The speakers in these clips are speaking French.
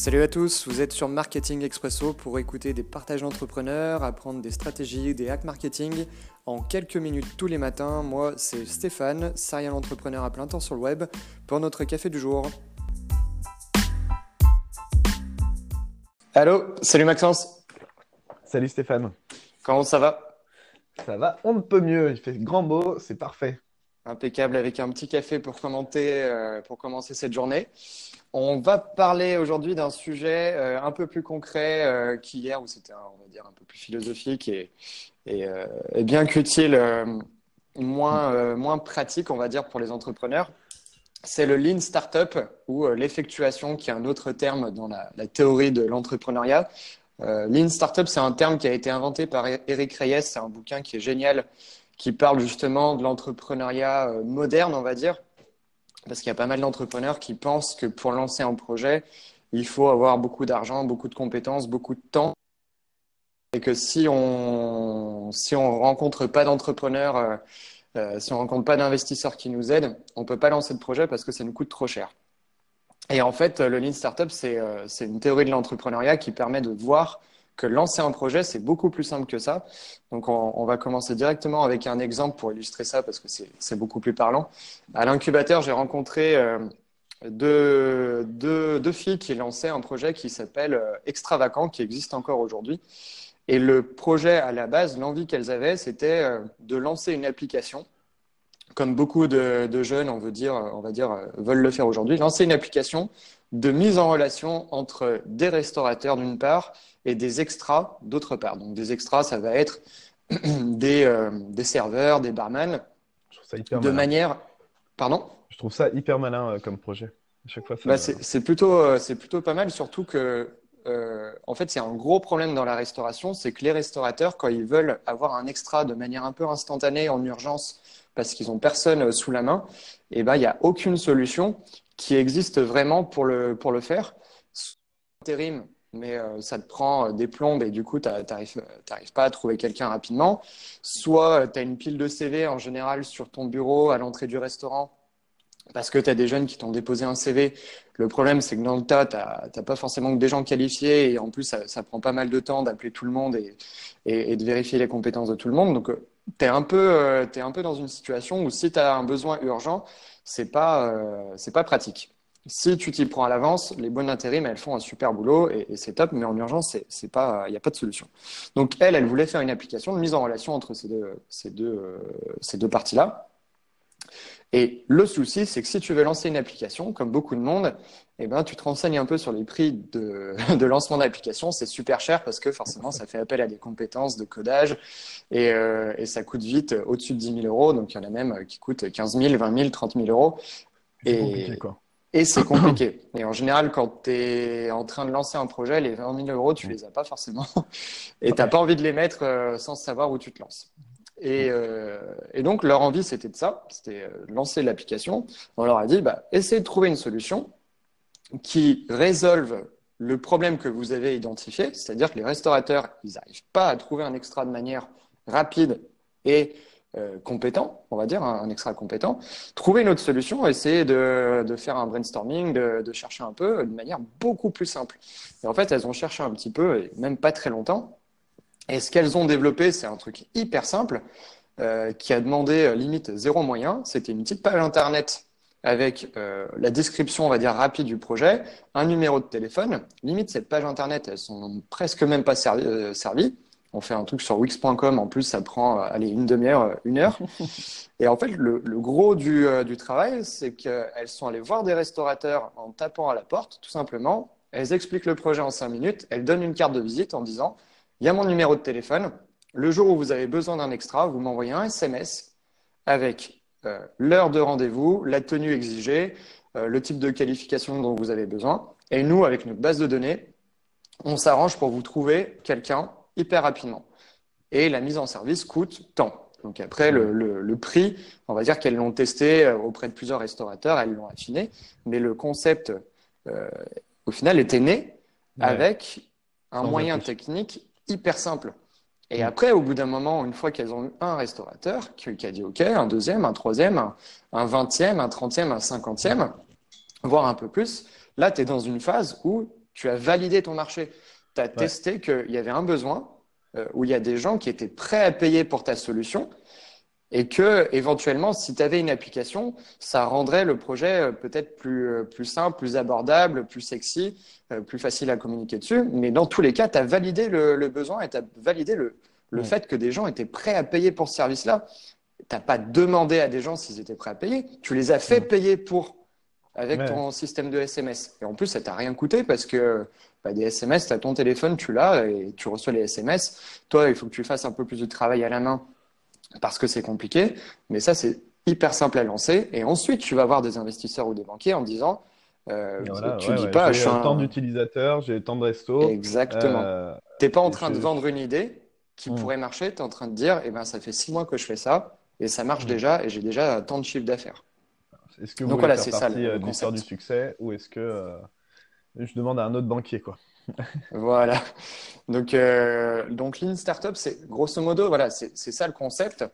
Salut à tous, vous êtes sur Marketing Expresso pour écouter des partages d'entrepreneurs, apprendre des stratégies, des hacks marketing en quelques minutes tous les matins. Moi, c'est Stéphane, serial entrepreneur à plein temps sur le web, pour notre café du jour. Allô, salut Maxence. Salut Stéphane. Comment ça va? Ça va, on ne peut mieux. Il fait grand beau, c'est parfait. Impeccable avec un petit café pour commenter, euh, pour commencer cette journée. On va parler aujourd'hui d'un sujet euh, un peu plus concret euh, qu'hier, où c'était, on va dire, un peu plus philosophique et, bien qu'utile, moins, moins pratique, on va dire, pour les entrepreneurs. C'est le Lean Startup ou l'effectuation, qui est un autre terme dans la, la théorie de l'entrepreneuriat. Lean Startup, c'est un terme qui a été inventé par Eric Reyes. C'est un bouquin qui est génial qui parle justement de l'entrepreneuriat euh, moderne, on va dire, parce qu'il y a pas mal d'entrepreneurs qui pensent que pour lancer un projet, il faut avoir beaucoup d'argent, beaucoup de compétences, beaucoup de temps, et que si on si on rencontre pas d'entrepreneurs, euh, euh, si on rencontre pas d'investisseurs qui nous aident, on peut pas lancer de projet parce que ça nous coûte trop cher. Et en fait, le Lean Startup, c'est c'est une théorie de l'entrepreneuriat qui permet de voir que lancer un projet, c'est beaucoup plus simple que ça. Donc, on, va commencer directement avec un exemple pour illustrer ça parce que c'est beaucoup plus parlant. À l'incubateur, j'ai rencontré euh, deux, deux, filles qui lançaient un projet qui s'appelle euh, Extravacant, qui existe encore aujourd'hui. Et le projet, à la base, l'envie qu'elles avaient, c'était euh, de lancer une application comme beaucoup de, jeunes, on veut dire, on va dire, veulent le faire aujourd'hui, lancer une application de mise en relation entre des restaurateurs d'une part et des extras d'autre part. Donc des extras, ça va être des, euh, des serveurs, des barman, de manière... Pardon? Je trouve ça hyper malin euh, comme projet. chaque fois, bah, c'est plutôt, euh, plutôt pas mal, surtout que en fait, c'est un gros problème dans la restauration, c'est que les restaurateurs, quand ils veulent avoir un extra de manière un peu instantanée, en urgence, parce qu'ils n'ont personne sous la main, et eh ben, il n'y a aucune solution qui existe vraiment pour le, pour le faire. Intérim, mais euh, ça te prend euh, des plombes et du coup, tu n'arrives pas à trouver quelqu'un rapidement. Soit euh, tu as une pile de CV en général sur ton bureau à l'entrée du restaurant parce que tu as des jeunes qui t'ont déposé un CV. Le problème, c'est que dans le tas, tu n'as pas forcément que des gens qualifiés et en plus, ça, ça prend pas mal de temps d'appeler tout le monde et, et, de vérifier les compétences de tout le monde. Donc, tu es, es un peu dans une situation où si tu as un besoin urgent, c'est pas, c'est pas pratique si tu t'y prends à l'avance, les bonnes intérim, elles font un super boulot et, c'est top, mais en urgence, il n'y a pas de solution. Donc elle, elle voulait faire une application de mise en relation entre ces deux, ces deux, euh, ces deux parties-là. Et le souci, c'est que si tu veux lancer une application, comme beaucoup de monde, eh ben, tu te renseignes un peu sur les prix de, de lancement d'application. C'est super cher parce que forcément, ça fait appel à des compétences de codage et, euh, et ça coûte vite au-dessus de 10 000 euros. Donc, il y en a même qui coûtent 15 000, 20 000, 30 000 euros. Et, quoi. Et c'est compliqué. Et en général, quand tu es en train de lancer un projet, les 20 000 euros, tu les as pas forcément. Et tu n'as pas envie de les mettre euh, sans savoir où tu te lances. Et, euh, et donc, leur envie, c'était de ça, c'était euh, lancer l'application. On leur a dit, bah, essayez de trouver une solution qui résolve le problème que vous avez identifié, c'est-à-dire que les restaurateurs, ils n'arrivent pas à trouver un extra de manière rapide et euh, compétent, on va dire, un, extra compétent, trouver une autre solution, essayer de, de faire un brainstorming, de, de, chercher un peu de manière beaucoup plus simple. Et en fait, elles ont cherché un petit peu, et même pas très longtemps. Et ce qu'elles ont développé, c'est un truc hyper simple, euh, qui a demandé euh, limite zéro moyen. C'était une petite page internet avec euh, la description, on va dire, rapide du projet, un numéro de téléphone. Limite, cette page internet, elles sont presque même pas servies. servies on fait un truc sur Wix.com, en plus ça prend allez, une demi-heure, une heure. Et en fait, le, gros du, euh, du travail, c'est qu'elles sont allées voir des restaurateurs en tapant à la porte, tout simplement. Elles expliquent le projet en cinq minutes, elles donnent une carte de visite en disant, il y a mon numéro de téléphone, le jour où vous avez besoin d'un extra, vous m'envoyez un SMS avec l'heure de rendez-vous, la tenue exigée, le type de qualification dont vous avez besoin. Et nous, avec notre base de données, on s'arrange pour vous trouver quelqu'un hyper rapidement. Et la mise en service coûte tant. Donc après, le, le, prix, on va dire qu'elles l'ont testé euh, auprès de plusieurs restaurateurs, elles l'ont affiné, mais le concept, euh, au final, était né avec un moyen technique hyper simple. Et mm. après, au bout d'un moment, une fois qu'elles ont eu un restaurateur qui, a dit OK, un deuxième, un troisième, un vingtième, un trentième, un cinquantième, voire un peu plus, là, tu es dans une phase où Tu as validé ton marché. Tu as testé qu'il y avait un besoin euh, où il y a des gens qui étaient prêts à payer pour ta solution et que éventuellement, si tu avais une application, ça rendrait le projet euh, peut-être plus, euh, plus simple, plus abordable, plus sexy, plus facile à communiquer dessus. Mais dans tous les cas, tu as validé le, besoin et tu as validé le, le fait que des gens étaient prêts à payer pour ce service-là. Tu n'as pas demandé à des gens s'ils étaient prêts à payer, tu les as fait payer pour avec ton système de SMS. Et en plus, ça t'a rien coûté parce que bah, des SMS, tu as ton téléphone, tu l'as et tu reçois les SMS. Toi, il faut que tu fasses un peu plus de travail à la main parce que c'est compliqué. Mais ça, c'est hyper simple à lancer. Et ensuite, tu vas voir des investisseurs ou des banquiers en disant euh, tu dis pas, j'ai un... temps d'utilisateur, j'ai tant de resto. Exactement. Euh, tu n'es pas en train de vendre une idée qui hmm. pourrait marcher. Tu es en train de dire, eh ben, ça fait six mois que je fais ça et ça marche hmm. déjà et j'ai déjà tant de chiffre d'affaires. Est-ce que vous Donc, voilà, c'est ça, euh, du succès ou est-ce que euh, je demande à un autre banquier quoi Voilà. Donc, euh, donc Lean Startup, c'est grosso modo, voilà, c'est ça le concept.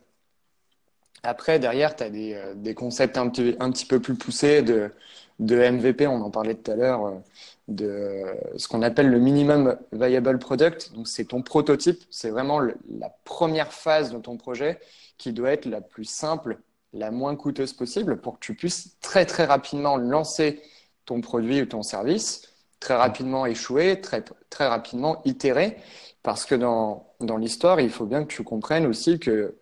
Après, derrière, tu as des, des, concepts un petit, peu plus poussés de, de MVP, on en parlait tout à l'heure, de ce qu'on appelle le minimum viable product. Donc, c'est ton prototype, c'est vraiment la première phase de ton projet qui doit être la plus simple la moins coûteuse possible pour que tu puisses très très rapidement lancer ton produit ou ton service, très rapidement échouer, très, très rapidement itérer, parce que dans, dans l'histoire, il faut bien que tu comprennes aussi que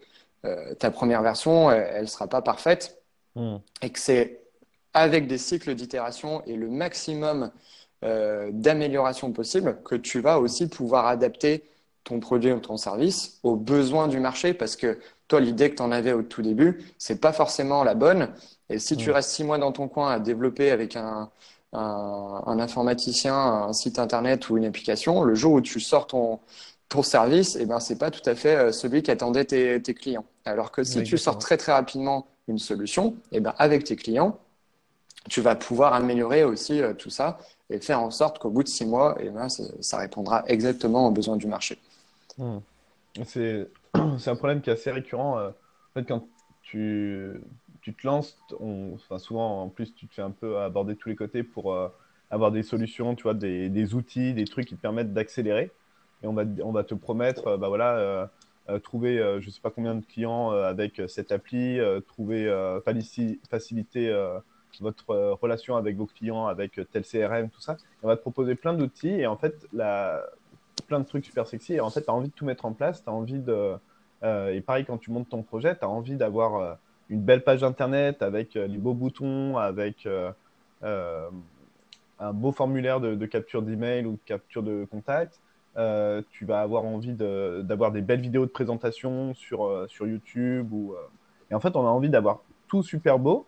euh, ta première version, elle ne sera pas parfaite hmm. et que c'est avec des cycles d'itération et le maximum euh, d'amélioration possible que tu vas aussi pouvoir adapter ton produit ou ton service aux besoins du marché parce que toi, l'idée que tu en avais au tout début, c'est pas forcément la bonne. Et si tu mm. restes six mois dans ton coin à développer avec un, un, informaticien un site internet ou une application, le jour où tu sors ton, ton service, eh ben, c'est pas tout à fait euh, celui qui attendait tes, tes clients. Alors que si tu sors très très rapidement une solution, eh ben, avec tes clients, tu vas pouvoir améliorer aussi euh, tout ça et faire en sorte qu'au bout de six mois, eh ben, ça, répondra exactement aux besoins du marché. Mm. C'est c'est un problème qui est assez récurrent. Euh, en fait, quand tu, tu te lances, on, enfin, souvent en plus, tu te fais un peu aborder tous les côtés pour euh, avoir des solutions, tu vois, des, des, outils, des trucs qui te permettent d'accélérer. Et on va, on va te promettre, euh, bah voilà, trouver je ne sais pas combien de clients avec cette appli, trouver, faciliter votre relation avec vos clients avec tel CRM, tout ça. On va te proposer plein d'outils et en fait, la, plein de trucs super sexy et en fait, tu as envie de tout mettre en place, tu as envie de. Euh, et pareil, quand tu montes ton projet, tu as envie d'avoir euh, une belle page internet avec euh, les beaux boutons, avec un beau formulaire de, capture d'email ou de capture de contact. tu vas avoir envie d'avoir des belles vidéos de présentation sur, sur YouTube. Ou, Et en fait, on a envie d'avoir tout super beau.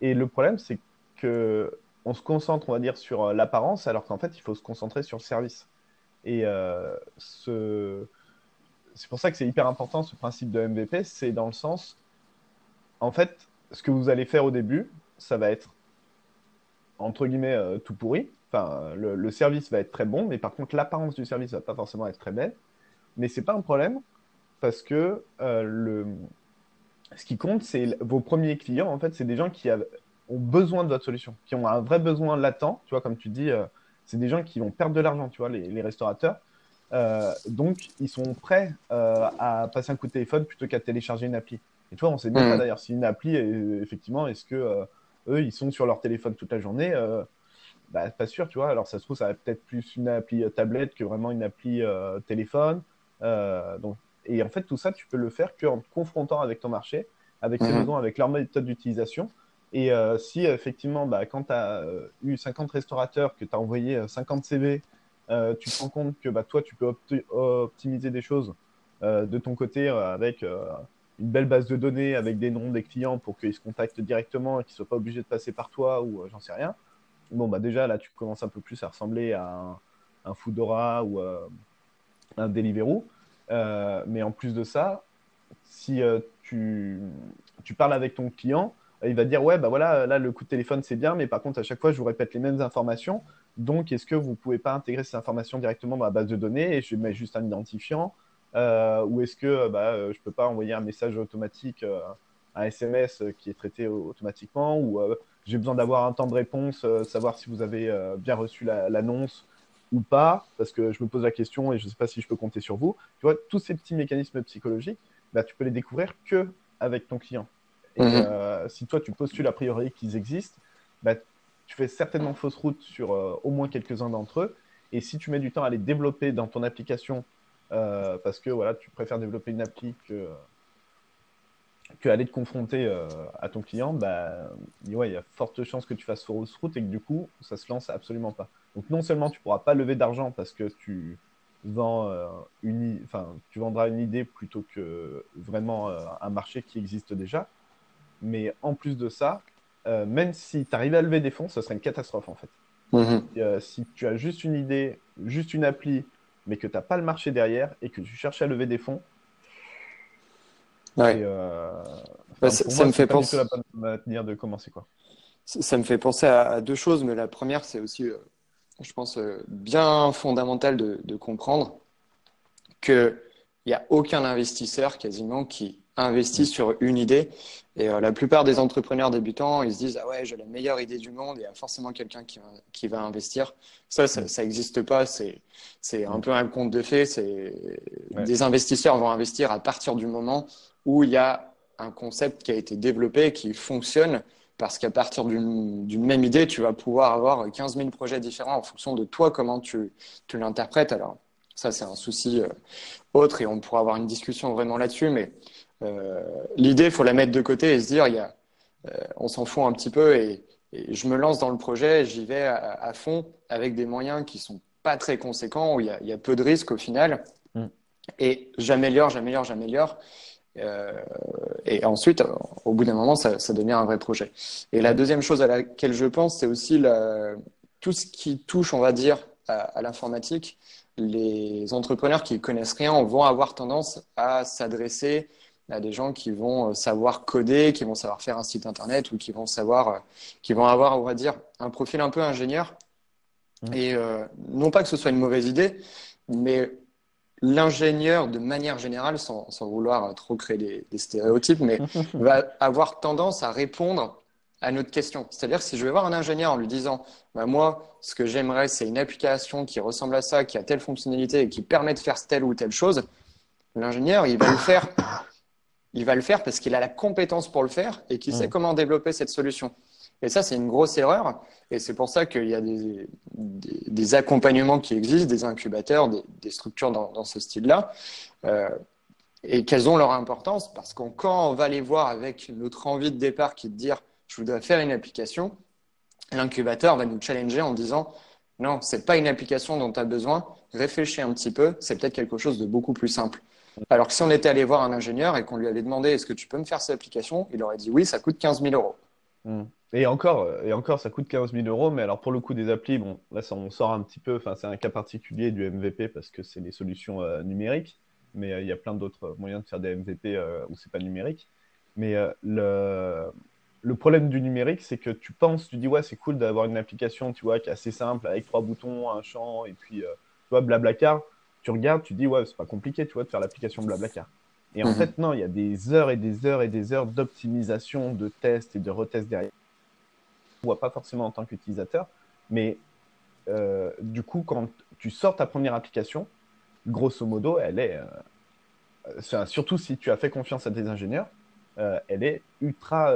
Et le problème, c'est que on se concentre, on va dire, sur l'apparence, alors qu'en fait, il faut se concentrer sur le service. Et euh, c'est pour ça que c'est hyper important ce principe de MVP, c'est dans le sens, en fait, ce que vous allez faire au début, ça va être entre guillemets euh, tout pourri. Enfin, le, service va être très bon, mais par contre l'apparence du service va pas forcément être très belle. Mais c'est pas un problème parce que euh, le, ce qui compte, c'est vos premiers clients. En fait, c'est des gens qui ont besoin de votre solution, qui ont un vrai besoin latent. Tu vois, comme tu dis, c'est des gens qui vont perdre de l'argent, tu vois, les, restaurateurs. Euh, donc, ils sont prêts euh, à passer un coup de téléphone plutôt qu'à télécharger une appli. Et tu vois, on sait même pas mmh. d'ailleurs si une appli, effectivement, est-ce que euh, eux, ils sont sur leur téléphone toute la journée bah, Pas sûr, tu vois. Alors, ça se trouve, ça va peut-être plus une appli tablette que vraiment une appli téléphone. donc, et en fait, tout ça, tu peux le faire qu'en te confrontant avec ton marché, avec tes mmh. besoins, avec leur méthode d'utilisation. Et euh, si effectivement, bah, quand tu as euh, eu 50 restaurateurs, que tu as envoyé 50 CV, euh, tu te rends compte que bah, toi, tu peux optimiser des choses de ton côté avec une belle base de données, avec des noms des clients pour qu'ils se contactent directement et qu'ils ne soient pas obligés de passer par toi ou j'en sais rien. Bon, bah déjà, là, tu commences un peu plus à ressembler à un, Foodora ou un Deliveroo. mais en plus de ça, si tu, tu parles avec ton client, il va dire ouais bah voilà là le coup de téléphone c'est bien mais par contre à chaque fois je vous répète les mêmes informations donc est-ce que vous pouvez pas intégrer ces informations directement dans la base de données et je mets juste un identifiant euh, ou est-ce que bah, euh, je peux pas envoyer un message automatique euh, un SMS qui est traité automatiquement ou j'ai besoin d'avoir un temps de réponse savoir si vous avez bien reçu l'annonce ou pas, parce que je me pose la question et je ne sais pas si je peux compter sur vous. Tu vois, tous ces petits mécanismes psychologiques, bah, tu peux les découvrir que avec ton client. Et mhm. euh, si toi, tu postules a priori qu'ils existent, bah, tu fais certainement fausse route sur euh, au moins quelques-uns d'entre eux. Et si tu mets du temps à les développer dans ton application, euh, parce que voilà, tu préfères développer une appli que, que aller te confronter à ton client, bah, ouais, il y a forte chance que tu fasses fausse route et que du coup, ça se lance absolument pas. Donc non seulement tu pourras pas lever d'argent parce que tu vends une, enfin, tu vendras une idée plutôt que vraiment un marché qui existe déjà, mais en plus de ça, euh, même si tu arrives à lever des fonds, ce serait une catastrophe en fait. Mhm. Euh, si tu as juste une idée, juste une appli, mais que tu n'as pas le marché derrière et que tu cherches à lever des fonds, euh, ça, me fait penser de commencer quoi. Ça, me fait penser à, deux choses, mais la première, c'est aussi, je pense, bien fondamental de, de comprendre qu'il n'y a aucun investisseur quasiment qui investit sur une idée. Et euh, la plupart des entrepreneurs débutants, ils se disent Ah ouais, j'ai la meilleure idée du monde, il y a forcément quelqu'un qui va, qui va investir. Ça, ça n'existe pas. C'est, un peu un conte de fées. Des investisseurs vont investir à partir du moment où il y a un concept qui a été développé, qui fonctionne, parce qu'à partir d'une, d'une même idée, tu vas pouvoir avoir 15 000 projets différents en fonction de toi, comment tu, tu l'interprètes. Alors, ça, c'est un souci euh, autre et on pourra avoir une discussion vraiment là-dessus, mais euh, l'idée, il faut la mettre de côté et se dire, il y a, euh, on s'en fout un petit peu et, je me lance dans le projet, j'y vais à, fond avec des moyens qui sont pas très conséquents, où il y a, peu de risques au final. Mm. Et j'améliore, j'améliore, j'améliore. Euh, et ensuite, au bout d'un moment, ça, devient un vrai projet. Et la deuxième chose à laquelle je pense, c'est aussi tout ce qui touche, on va dire, à l'informatique. Les entrepreneurs qui connaissent rien vont avoir tendance à s'adresser a des gens qui vont euh, savoir coder, qui vont savoir faire un site internet ou qui vont savoir, euh, qui vont avoir, on va dire, un profil un peu ingénieur. Mmh. Et euh, non pas que ce soit une mauvaise idée, mais l'ingénieur, de manière générale, sans, sans vouloir trop créer des, des stéréotypes, mais va avoir tendance à répondre à notre question. C'est-à-dire si je vais voir un ingénieur en lui disant, bah, moi, ce que j'aimerais, c'est une application qui ressemble à ça, qui a telle fonctionnalité et qui permet de faire telle ou telle chose, l'ingénieur, il va le faire il va le faire parce qu'il a la compétence pour le faire et qu'il sait mm. comment développer cette solution. Et ça, c'est une grosse erreur. Et c'est pour ça qu'il y a des, des, accompagnements qui existent, des incubateurs, des, structures dans, ce style-là, euh, et qu'elles ont leur importance parce que quand on va les voir avec notre envie de départ qui est de dire je voudrais faire une application, l'incubateur va nous challenger en disant non, c'est pas une application dont tu as besoin, réfléchis un petit peu, c'est peut-être quelque chose de beaucoup plus simple. Alors que si on était allé voir un ingénieur et qu'on lui avait demandé est-ce que tu peux me faire cette application, il aurait dit oui, ça coûte 15 000 euros. Hmm. Et encore, et encore, ça coûte 15 000 euros, mais alors pour le coup des applis, bon, là on sort un petit peu, enfin c'est un cas particulier du MVP parce que c'est les solutions euh, numériques, mais euh, il y a plein d'autres moyens de faire des MVP euh, où c'est pas numérique. Mais le, le problème du numérique, c'est que tu penses, tu dis ouais c'est cool d'avoir une application, tu vois, qui est assez simple avec trois boutons, un champ et puis tu vois Blablacar tu regardes, tu dis, ouais, c'est pas compliqué, tu vois, de faire l'application Blablacar. Et en mhm. fait, non, il y a des heures et des heures et des heures d'optimisation, de tests et de retests derrière. On voit pas forcément en tant qu'utilisateur, mais euh, du coup, quand tu sors ta première application, grosso modo, elle est, euh, surtout si tu as fait confiance à des ingénieurs, euh, elle est ultra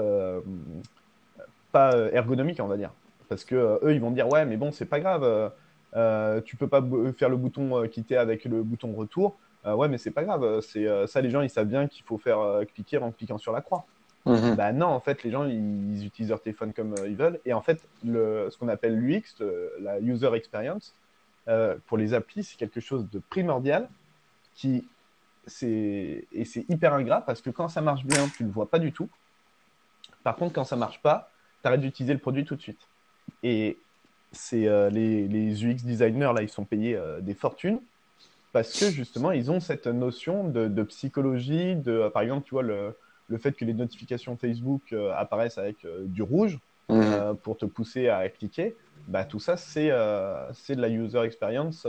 pas ergonomique, on va dire, parce que eux, ils vont dire, ouais, mais bon, c'est pas grave euh, tu peux pas faire le bouton euh, quitter avec le bouton retour. Euh, ouais, mais c'est pas grave. C'est ça, les gens ils savent bien qu'il faut faire cliquer en cliquant sur la croix. Mhm. Bah non, en fait, les gens ils, utilisent leur téléphone comme ils veulent. Et en fait, le, ce qu'on appelle l'UX, la user experience, pour les applis, c'est quelque chose de primordial qui c'est et c'est hyper ingrat parce que quand ça marche bien, tu le vois pas du tout. Par contre, quand ça marche pas, tu arrêtes d'utiliser le produit tout de suite. Et c'est euh, les, les, UX designers, là, ils sont payés euh, des fortunes parce que justement, ils ont cette notion de, psychologie, de, euh, par exemple, tu vois, le, le fait que les notifications Facebook apparaissent avec du rouge mmh. pour te pousser à cliquer, bah, tout ça, c'est c'est de la user experience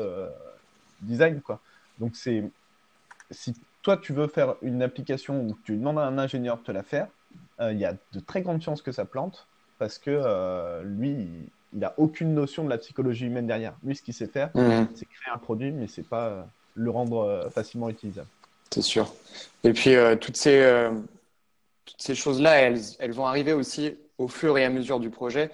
design. Quoi. Donc, c'est si toi, tu veux faire une application où tu demandes à un ingénieur de te la faire, il y a de très grandes chances que ça plante parce que lui, il n'a aucune notion de la psychologie humaine derrière. Lui, ce qu'il sait faire, mmh. c'est créer un produit, mais c'est pas le rendre facilement utilisable. C'est sûr. Et puis, toutes ces, toutes ces choses-là, elles, elles, vont arriver aussi au fur et à mesure du projet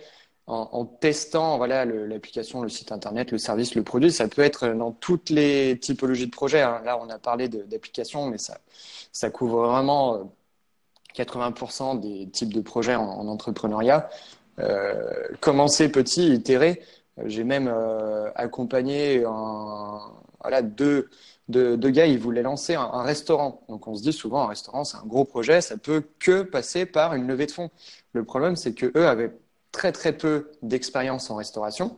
en, testant voilà l'application, le, site internet, le service, le produit. Ça peut être dans toutes les typologies de projets. Hein. Là, on a parlé d'applications, mais ça, ça couvre vraiment 80% euh, des types de projets en, entrepreneuriat. Euh, commencer petit, itérer. J'ai même euh, accompagné deux, gars, ils voulaient lancer un, un, restaurant. Donc on se dit souvent, un restaurant, c'est un gros projet, ça peut que passer par une levée de fonds. Le problème, c'est que eux avaient très très peu d'expérience en restauration.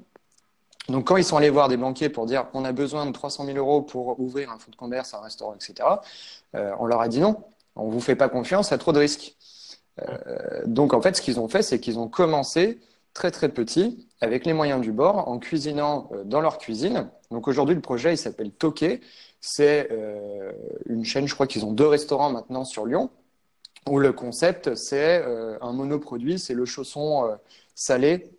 Donc quand ils sont allés voir des banquiers pour dire on a besoin de 300 000 euros pour ouvrir un fonds de commerce, un restaurant, etc., euh, on leur a dit non, on ne vous fait pas confiance, il y a trop de risques. Euh, donc en fait, ce qu'ils ont fait, c'est qu'ils ont commencé très très petit, avec les moyens du bord, en cuisinant euh, dans leur cuisine. Donc aujourd'hui, le projet, il s'appelle Toqué. C'est une chaîne, je crois qu'ils ont deux restaurants maintenant sur Lyon où le concept, c'est euh, un monoproduit, c'est le chausson euh, salé,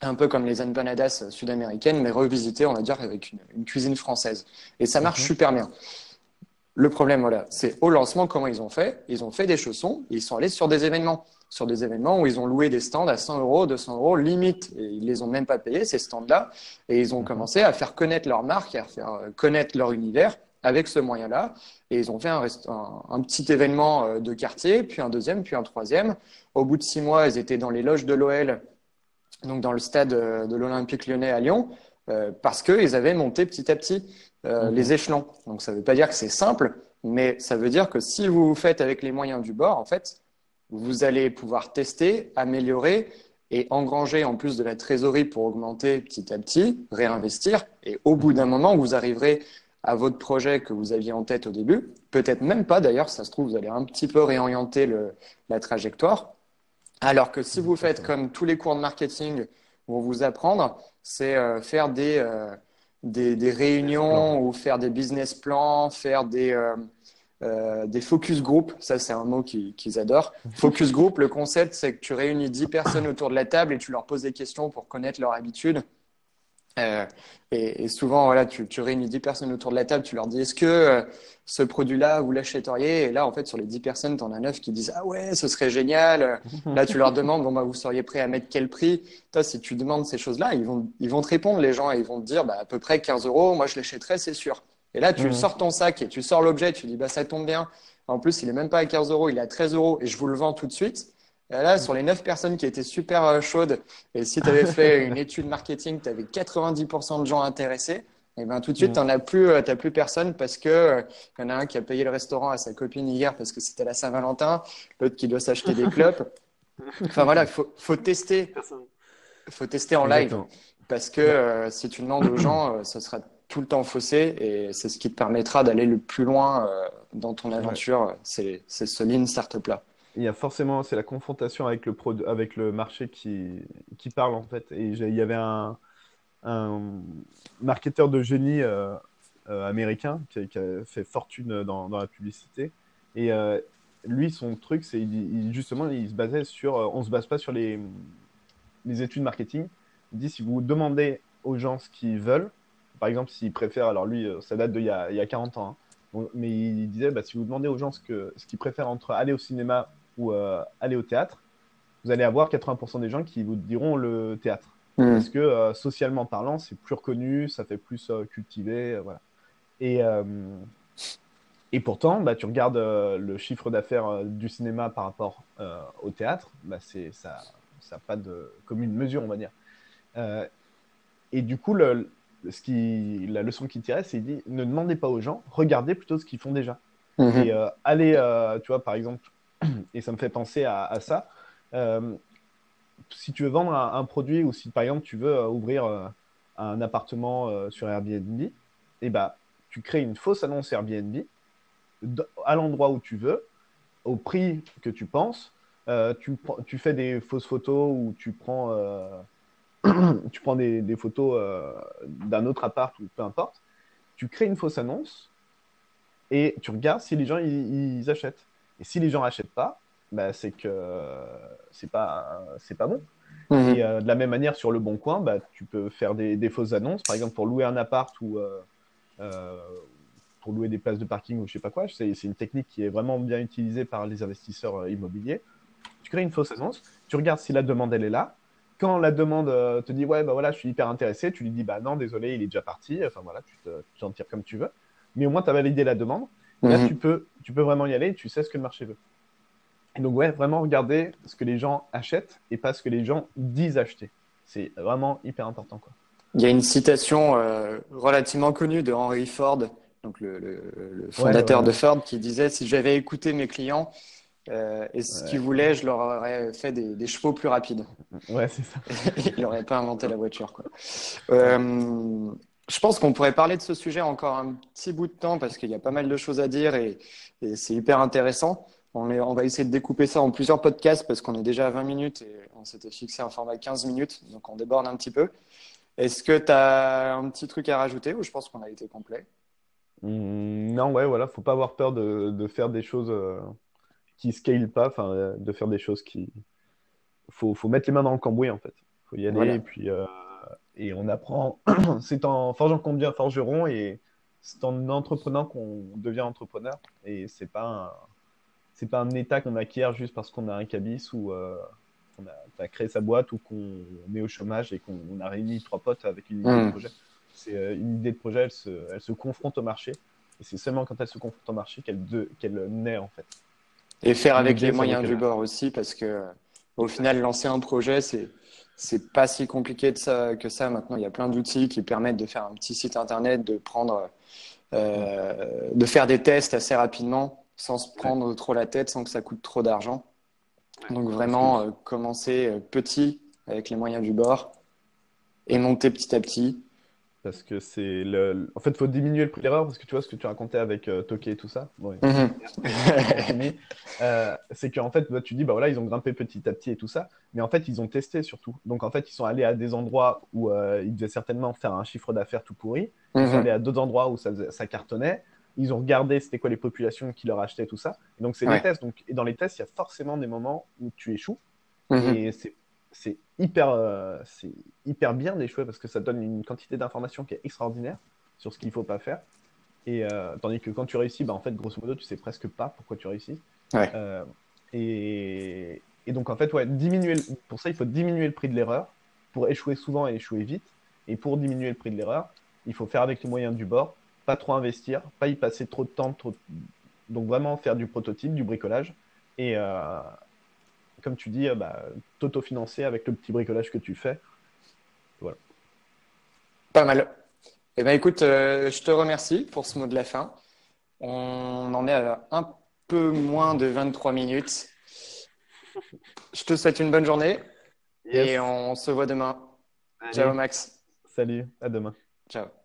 un peu comme les empanadas sud-américaines, mais revisité, on va dire, avec une, cuisine française. Et ça marche mhm. super bien. Le problème, voilà, c'est au lancement, comment ils ont fait? Ils ont fait des chaussons, ils sont allés sur des événements, sur des événements où ils ont loué des stands à 100 euros, 200 euros, limite. Et ils les ont même pas payés, ces stands-là. Et ils ont mhm. commencé à faire connaître leur marque, à faire euh, connaître leur univers avec ce moyen-là. Et ils ont fait un, un, petit événement euh, de quartier, puis un deuxième, puis un troisième. Au bout de six mois, ils étaient dans les loges de l'OL, donc dans le stade euh, de l'Olympique lyonnais à Lyon, euh, parce qu'ils avaient monté petit à petit mhm. les échelons. Donc ça ne veut pas dire que c'est simple, mais ça veut dire que si vous vous faites avec les moyens du bord, en fait, vous allez pouvoir tester, améliorer et engranger en plus de la trésorerie pour augmenter petit à petit, réinvestir. Et au bout d'un moment, vous arriverez à votre projet que vous aviez en tête au début. Peut-être même pas, d'ailleurs, ça se trouve, vous allez un petit peu réorienter le, la trajectoire. Alors que si vous faites comme tous les cours de marketing vont vous apprendre, c'est euh, faire des, euh, des, des, réunions ou faire des business plans, faire des, euh, des focus group. Ça, c'est un mot qu'ils adorent. Focus group, le concept, c'est que tu réunis 10 personnes autour de la table et tu leur poses des questions pour connaître leurs habitudes. Euh, et, souvent, voilà, tu, tu, réunis 10 personnes autour de la table, tu leur dis est-ce que euh, ce produit-là, vous l'achèteriez? Et là, en fait, sur les 10 personnes, tu en as 9 qui disent ah ouais, ce serait génial. là, tu leur demandes bon, bah, vous seriez prêt à mettre quel prix? Toi, si tu demandes ces choses-là, ils vont, ils vont te répondre, les gens, et ils vont te dire bah, à peu près 15 euros, moi je l'achèterais, c'est sûr. Et là, tu mmh. sors ton sac et tu sors l'objet, tu dis bah, ça tombe bien. En plus, il est même pas à 15 euros, il est à 13 euros et je vous le vends tout de suite. Là, sur les 9 personnes qui étaient super euh, chaudes, et si tu avais fait une étude marketing, tu avais 90% de gens intéressés, et ben tout de suite, tu n'as plus, euh, plus personne parce que euh, y en a un qui a payé le restaurant à sa copine hier parce que c'était la Saint-Valentin, l'autre qui doit s'acheter des clopes. Enfin voilà, il faut, faut tester. faut tester en live parce que si tu demandes aux gens, ce sera tout le temps faussé et c'est ce qui te permettra d'aller le plus loin dans ton aventure. C'est ce lean startup là il y a forcément, c'est la confrontation avec le, pro, avec le marché qui, qui parle en fait. Et il y avait un, marketeur de génie euh, euh, américain qui a, fait fortune dans, dans, la publicité. Et euh, lui, son truc, c'est justement, il se basait sur, on se base pas sur les, les études marketing. Il dit si vous demandez aux gens ce qu'ils veulent, par exemple, s'ils préfèrent, alors lui, ça date d'il y, y a 40 ans, hein, mais il disait, bah, si vous demandez aux gens ce qu'ils ce préfèrent entre aller au cinéma ou euh, aller au théâtre, vous allez avoir 80% des gens qui vous diront le théâtre. Mmh. Parce que euh, socialement parlant, c'est plus reconnu, ça fait plus euh, cultivé. voilà. Et, et pourtant, bah, tu regardes le chiffre d'affaires du cinéma par rapport au théâtre, bah, ça n'a pas de commune mesure, on va dire. et du coup, le, ce qui, la leçon qu'il tirait, c'est dit ne demandez pas aux gens, regardez plutôt ce qu'ils font déjà. Mmh. Et allez, tu vois, par exemple, et ça me fait penser à, ça. Euh, si tu veux vendre un, produit ou si par exemple tu veux euh, ouvrir euh, un appartement sur Airbnb, et eh ben, tu crées une fausse annonce Airbnb à l'endroit où tu veux, au prix que tu penses. tu, fais des fausses photos ou tu prends, des photos d'un autre appart ou peu importe. Tu crées une fausse annonce et tu regardes si les gens ils achètent. Et si les gens n'achètent pas, bah, c'est que c'est pas c'est pas bon. Et de la même manière, sur le bon coin, bah, tu peux faire des, des, fausses annonces, par exemple pour louer un appart ou pour louer des places de parking ou je sais pas quoi. C'est une technique qui est vraiment bien utilisée par les investisseurs immobiliers. Tu crées une fausse annonce, tu regardes si la demande elle est là, quand la demande euh, te dit ouais bah voilà je suis hyper intéressé, tu lui dis bah non désolé il est déjà parti. Enfin voilà tu t'en tires comme tu veux. Mais au moins tu as validé la demande. Là mhm. tu peux tu peux vraiment y aller tu sais ce que le marché veut. Et donc ouais vraiment regarder ce que les gens achètent et pas ce que les gens disent acheter. C'est vraiment hyper important quoi. Il y a une citation euh, relativement connue de Henry Ford, donc le, fondateur de Ford, qui disait si j'avais écouté mes clients, euh, et ce qu'il voulait, je leur aurais fait des, chevaux plus rapides. Ouais, c'est ça. Il n'aurait pas inventé la voiture. Quoi. Euh, je pense qu'on pourrait parler de ce sujet encore un petit bout de temps parce qu'il y a pas mal de choses à dire et, c'est hyper intéressant. On, on, va essayer de découper ça en plusieurs podcasts parce qu'on est déjà à 20 minutes et on s'était fixé un format 15 minutes, donc on déborde un petit peu. Est-ce que tu as un petit truc à rajouter ou je pense qu'on a été complet? Mmh, Non, ouais, voilà, faut pas avoir peur de, de faire des choses. Euh, qui scale pas, enfin, euh, de faire des choses qui. Faut, faut mettre les mains dans le cambouis, en fait. faut y aller, et puis. Euh, et on apprend. c'est en forgeant qu'on devient forgeron, et c'est en entreprenant qu'on devient entrepreneur. Et c'est pas un. C'est pas un état qu'on acquiert juste parce qu'on a un cabis ou euh, qu'on a, créé sa boîte ou qu'on est au chômage et qu'on a réuni trois potes avec une idée de hmm. projet. C'est une idée de projet, elle se, elle se confronte au marché. Et c'est seulement quand elle se confronte au marché qu'elle qu'elle naît en fait. Et faire avec les moyens du bord aussi, parce que au final, lancer un projet, c'est c'est pas si compliqué de ça, que ça. Maintenant, il y a plein d'outils qui permettent de faire un petit site internet, de prendre, euh, de faire des tests assez rapidement, sans se prendre trop la tête, sans que ça coûte trop d'argent. Donc vraiment, euh, commencer euh, petit avec les moyens du bord et monter petit à petit parce que c'est le. En fait, il faut diminuer le prix d'erreur parce que tu vois ce que tu racontais avec euh, Toké et tout ça. Mhm. euh, c'est qu'en fait, bah, tu dis, bah voilà, ils ont grimpé petit à petit et tout ça, mais en fait, ils ont testé surtout. Donc en fait, ils sont allés à des endroits où euh, ils devaient certainement faire un chiffre d'affaires tout pourri. Ils sont mhm. allés à d'autres endroits où ça, ça cartonnait. Ils ont regardé c'était quoi les populations qui leur achetaient tout ça. Et donc c'est des tests. Donc, et dans les tests, il y a forcément des moments où tu échoues. Mhm. Et c'est c'est hyper, euh, c'est hyper bien d'échouer parce que ça donne une quantité d'informations qui est extraordinaire sur ce qu'il ne faut pas faire. Et euh, tandis que quand tu réussis, bah, en fait, grosso modo, tu sais presque pas pourquoi tu réussis. Euh, et, et, donc, en fait, ouais, diminuer, pour ça, il faut diminuer le prix de l'erreur pour échouer souvent et échouer vite. Et pour diminuer le prix de l'erreur, il faut faire avec les moyens du bord, pas trop investir, pas y passer trop de temps, trop... donc vraiment faire du prototype, du bricolage. Et, comme tu dis, euh, bah, t'autofinancer avec le petit bricolage que tu fais. Voilà. Pas mal. Eh ben, écoute, euh, je te remercie pour ce mot de la fin. On en est à un peu moins de 23 minutes. Je te souhaite une bonne journée et on se voit demain. Ciao Max. Salut, à demain. Ciao.